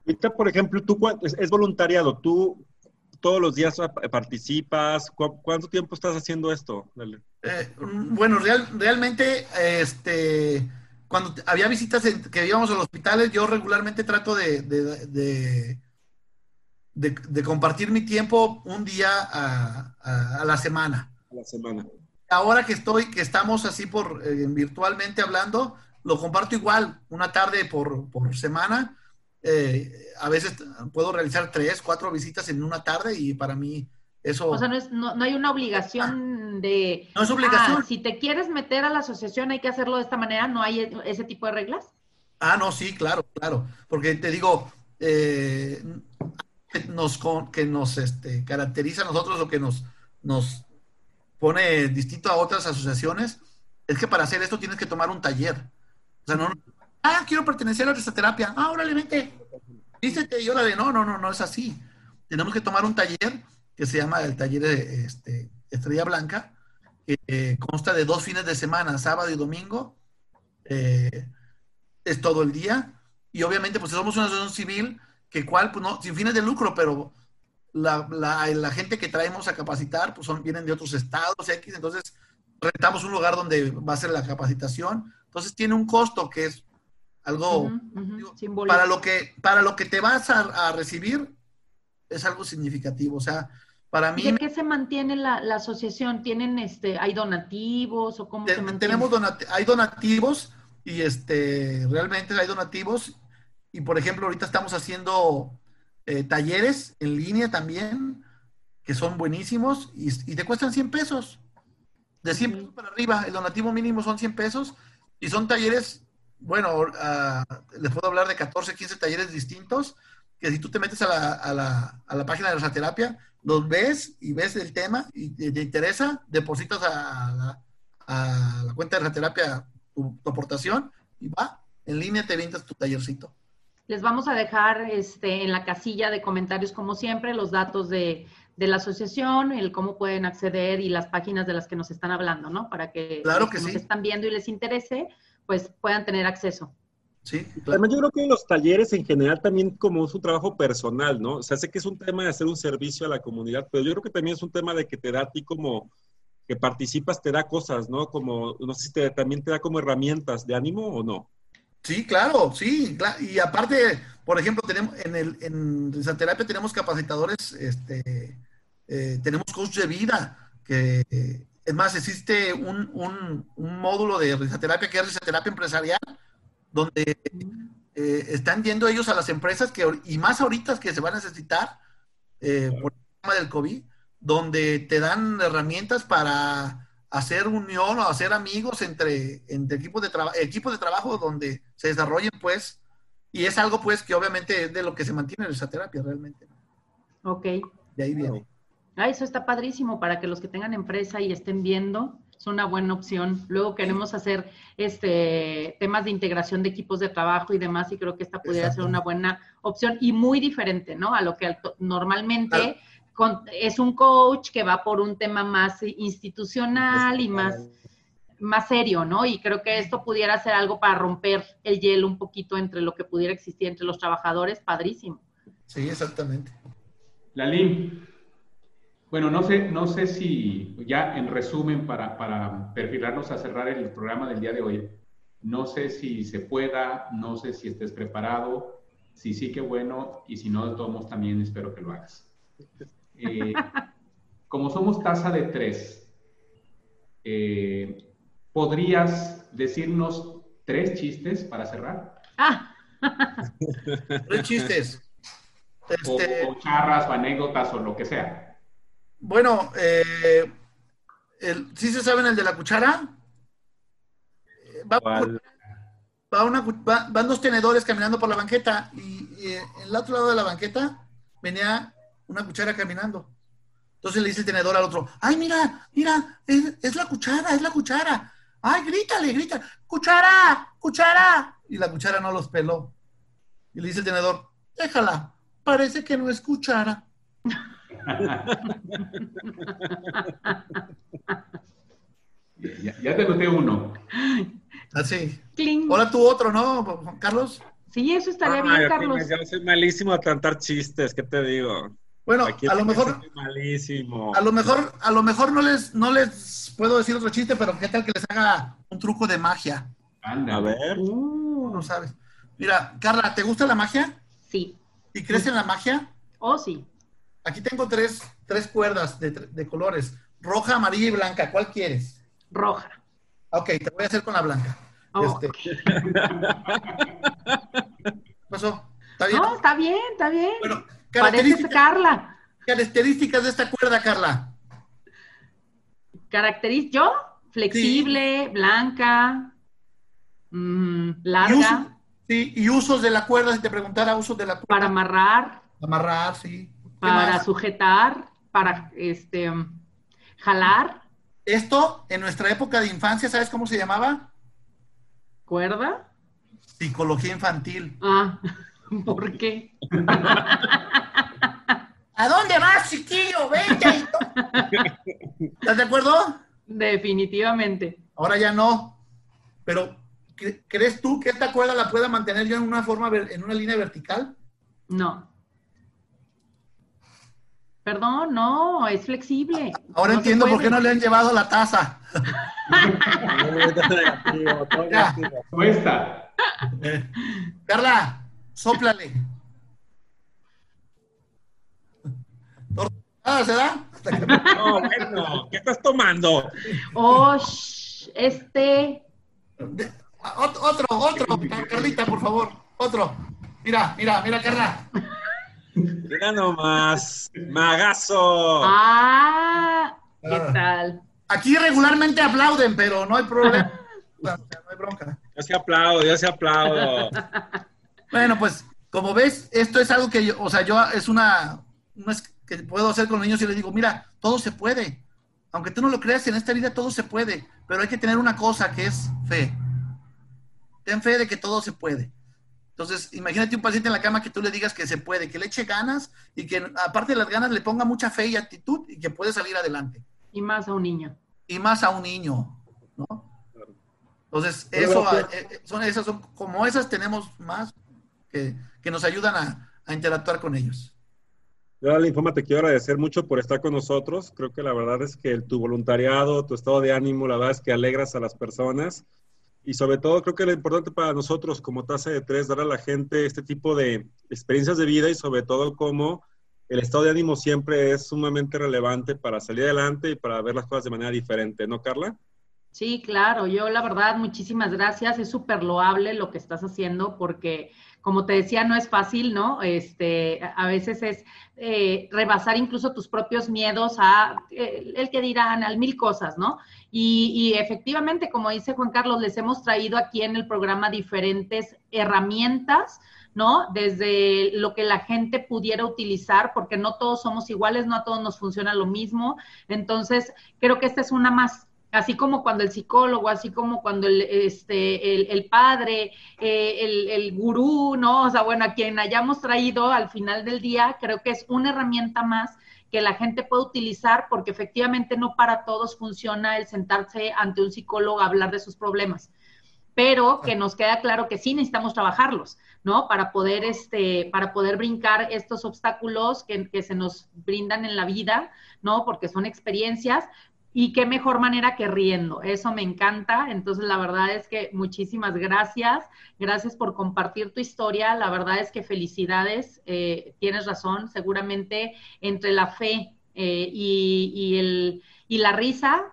Ahorita, por ejemplo, tú es, voluntariado, tú todos los días participas, ¿cuánto tiempo estás haciendo esto? Eh, mm, bueno, real, realmente, este cuando había visitas que íbamos a los hospitales, yo regularmente trato de, de, compartir mi tiempo un día a, la semana. A la semana. Ahora que estoy, que estamos así por eh, virtualmente hablando, lo comparto igual, una tarde por, semana. Eh, a veces puedo realizar tres, cuatro visitas en una tarde y para mí eso... O sea, no, es, no, no hay una obligación de... No es obligación. Ah, si te quieres meter a la asociación hay que hacerlo de esta manera, ¿no hay ese tipo de reglas? Ah, no, sí, claro, claro. Porque te digo, eh, nos, que nos este, caracteriza a nosotros o que nos, nos pone distinto a otras asociaciones, es que para hacer esto tienes que tomar un taller. O sea, no, ah, quiero pertenecer a esta terapia. Ah, órale, vente. Vístete y órale. No, no, no, no es así. Tenemos que tomar un taller que se llama el taller de este, Estrella Blanca, que eh, consta de dos fines de semana, sábado y domingo. Eh, es todo el día. Y obviamente, pues somos una asociación civil, que cual, pues no, sin fines de lucro, pero la, la, gente que traemos a capacitar, pues son, vienen de otros estados, X, entonces rentamos un lugar donde va a ser la capacitación. Entonces tiene un costo que es algo para lo que para lo que te vas a, a recibir es algo significativo. O sea, para mí... ¿De qué se mantiene la, asociación? ¿Tienen, este, hay donativos o cómo se mantiene? Tenemos hay donativos y este, realmente hay donativos. Y por ejemplo, ahorita estamos haciendo eh, talleres en línea también, que son buenísimos y, te cuestan 100 pesos. De 100 pesos para arriba, el donativo mínimo son 100 pesos y son talleres, bueno, uh, les puedo hablar de 14, 15 talleres distintos que si tú te metes a la, a la, a la página de la terapia, los ves y ves el tema y te, interesa, depositas a la, a la cuenta de la terapia tu, aportación y va, en línea te ventas tu tallercito. Les vamos a dejar este, en la casilla de comentarios, como siempre, los datos de, de la asociación, el cómo pueden acceder y las páginas de las que nos están hablando, ¿no? Para que claro los que, nos están viendo y les interese, pues puedan tener acceso. Sí, También yo creo que los talleres en general también como es un trabajo personal, ¿no? O sea, sé que es un tema de hacer un servicio a la comunidad, pero yo creo que también es un tema de que te da a ti como que participas, te da cosas, ¿no? Como, no sé si te, también te da como herramientas de ánimo o no. Sí, claro, sí. Y aparte, por ejemplo, tenemos en el en terapia tenemos capacitadores, este, eh, tenemos coach de vida, que es más, existe un, un, un módulo de risoterapia que es risoterapia empresarial, donde eh, están yendo ellos a las empresas que, y más ahorita que se van a necesitar eh, por el tema del COVID, donde te dan herramientas para hacer unión o hacer amigos entre, entre equipos, de equipos de trabajo donde se desarrollen, pues, y es algo, pues, que obviamente es de lo que se mantiene en esa terapia realmente. Ok. De ahí viene. Ah, eso está padrísimo para que los que tengan empresa y estén viendo, es una buena opción. Luego queremos hacer este temas de integración de equipos de trabajo y demás, y creo que esta pudiera ser una buena opción y muy diferente, ¿no? A lo que normalmente es un coach que va por un tema más institucional y más, más serio, ¿no? Y creo que esto pudiera ser algo para romper el hielo un poquito entre lo que pudiera existir entre los trabajadores, padrísimo. Sí, exactamente. Lalín, bueno, no sé, no sé si ya en resumen para, para perfilarnos a cerrar el programa del día de hoy, no sé si se pueda, no sé si estés preparado, si sí, qué bueno, y si no, de todos modos también espero que lo hagas. Eh, (laughs) como somos tasa de tres, eh, ¿podrías decirnos tres chistes para cerrar? Ah. (laughs) tres chistes. Este... O, charras o anécdotas o lo que sea. Bueno, eh, el, ¿sí se saben el de la cuchara? Va, van dos tenedores caminando por la banqueta y, en el otro lado de la banqueta venía una cuchara caminando. Entonces le dice el tenedor al otro, ay, mira, mira, es, la cuchara, es la cuchara. Ay, grítale, grita, cuchara, cuchara. Y la cuchara no los peló. Y le dice el tenedor, déjala, parece que no es cuchara ya, te noté uno. Así. Ah, Hola tú otro, ¿no, Carlos? Sí, eso estaría bien, Carlos. Yo soy malísimo a cantar chistes, ¿qué te digo? Bueno, a lo mejor. Malísimo. A lo mejor, a lo mejor no les, no les puedo decir otro chiste, pero ¿qué tal que les haga un truco de magia? Anda. A ver. Uh, no sabes. Mira, Carla, ¿te gusta la magia? Sí. ¿Y crees en la magia? Oh, sí. Aquí tengo tres, tres cuerdas de, de, colores, roja, amarilla y blanca. ¿Cuál quieres? Roja. Ok, te voy a hacer con la blanca. Oh. Este... (laughs) pasó? ¿Está bien? No, está bien, está bien. Bueno, características, Carla. Características de esta cuerda, Carla. Características, ¿yo? Flexible, blanca, mmm, larga. sí, y usos de la cuerda, si te preguntara usos de la cuerda. Para amarrar. Amarrar, sí para sujetar, para este jalar. Esto en nuestra época de infancia, ¿sabes cómo se llamaba? ¿Cuerda? Psicología infantil. Ah, (laughs) ¿por qué? (laughs) ¿A dónde vas, chiquillo? Vente. ¿Estás de acuerdo? Definitivamente. Ahora ya no. Pero, ¿crees tú que esta cuerda la pueda mantener yo en una forma, en una línea vertical? No. Perdón, no, es flexible. Ahora entiendo por qué no le han llevado la taza. Cuesta. Eh, (laughs) Carla, sóplale. Ah, ¿se da? No, bueno, ¿qué estás tomando? Oh, este. otro, otro, Carlita, por favor, otro. Mira, mira, mira, Carla. Mira nomás, magazo. Ah, ¿qué ah. tal? Aquí regularmente aplauden, pero no hay problema. (laughs) no, hay bronca. Yo sí aplaudo, yo sí aplaudo. Bueno, pues, como ves, esto es algo que yo, o sea, yo es una, no es que puedo hacer con los niños y les digo, mira, todo se puede. Aunque tú no lo creas, en esta vida todo se puede, pero hay que tener una cosa que es fe. Ten fe de que todo se puede. Entonces, imagínate un paciente en la cama que tú le digas que se puede, que le eche ganas y que aparte de las ganas le ponga mucha fe y actitud y que puede salir adelante. Y más a un niño. Y más a un niño, ¿no? Entonces, eso, eh, son esas, son, como esas tenemos más que, que nos ayudan a, a interactuar con ellos. Yo, Linfoma, te quiero agradecer mucho por estar con nosotros. Creo que la verdad es que tu voluntariado, tu estado de ánimo, la verdad es que alegras a las personas. Y sobre todo, creo que lo importante para nosotros como tasa de tres, dar a la gente este tipo de experiencias de vida y sobre todo cómo el estado de ánimo siempre es sumamente relevante para salir adelante y para ver las cosas de manera diferente, ¿no, Carla? Sí, claro. Yo, la verdad, muchísimas gracias. Es súper loable lo que estás haciendo porque como te decía, no es fácil, ¿no? Este, a veces es eh, rebasar incluso tus propios miedos a eh, el que dirán, al mil cosas, ¿no? Y, y, efectivamente, como dice Juan Carlos, les hemos traído aquí en el programa diferentes herramientas, ¿no? Desde lo que la gente pudiera utilizar, porque no todos somos iguales, no a todos nos funciona lo mismo. Entonces, creo que esta es una más así como cuando el psicólogo, así como cuando el, este, el, padre, eh, el, el, gurú, ¿no? O sea, bueno, a quien hayamos traído al final del día, creo que es una herramienta más que la gente puede utilizar porque efectivamente no para todos funciona el sentarse ante un psicólogo a hablar de sus problemas pero que nos queda claro que sí necesitamos trabajarlos, ¿no? Para poder, este, para poder brincar estos obstáculos que, que, se nos brindan en la vida, ¿no? Porque son experiencias, y qué mejor manera que riendo. Eso me encanta. Entonces, la verdad es que muchísimas gracias. Gracias por compartir tu historia. La verdad es que felicidades. Eh, tienes razón. Seguramente entre la fe eh, y, y, el, y la risa,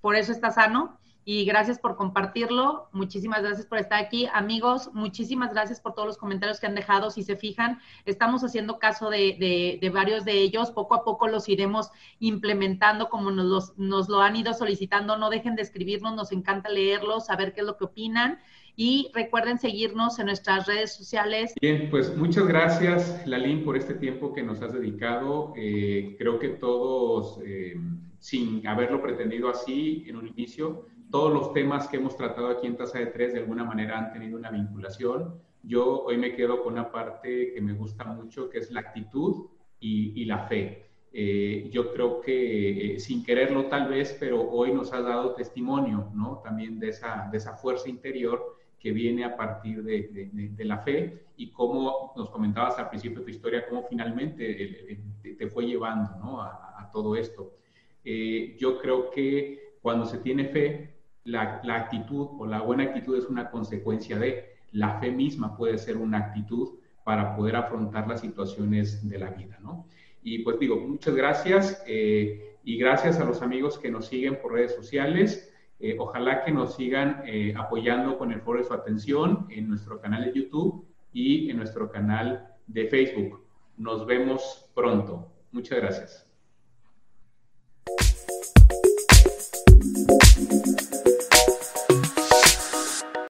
por eso está sano y gracias por compartirlo. Muchísimas gracias por estar aquí. Amigos, muchísimas gracias por todos los comentarios que han dejado. Si se fijan, estamos haciendo caso de, varios de ellos. Poco a poco los iremos implementando como nos, nos lo han ido solicitando. No dejen de escribirnos, nos encanta leerlos, saber qué es lo que opinan. Y recuerden seguirnos en nuestras redes sociales. Bien, pues muchas gracias, Lalín, por este tiempo que nos has dedicado. Eh, creo que todos, eh, sin haberlo pretendido así en un inicio, todos los temas que hemos tratado aquí en Tasa de Tres de alguna manera han tenido una vinculación. Yo hoy me quedo con una parte que me gusta mucho, que es la actitud y, la fe. Eh, yo creo que eh, sin quererlo tal vez, pero hoy nos ha dado testimonio, ¿no? También de esa, de esa fuerza interior que viene a partir de, de, la fe y cómo nos comentabas al principio de tu historia, cómo finalmente te fue llevando, ¿no? a, a todo esto. Eh, yo creo que cuando se tiene fe, la, la actitud o la buena actitud es una consecuencia de, la fe misma puede ser una actitud para poder afrontar las situaciones de la vida, ¿no? Y pues digo, muchas gracias eh, y gracias a los amigos que nos siguen por redes sociales. Eh, ojalá que nos sigan eh, apoyando con el foro de su atención en nuestro canal de YouTube y en nuestro canal de Facebook. Nos vemos pronto. Muchas gracias.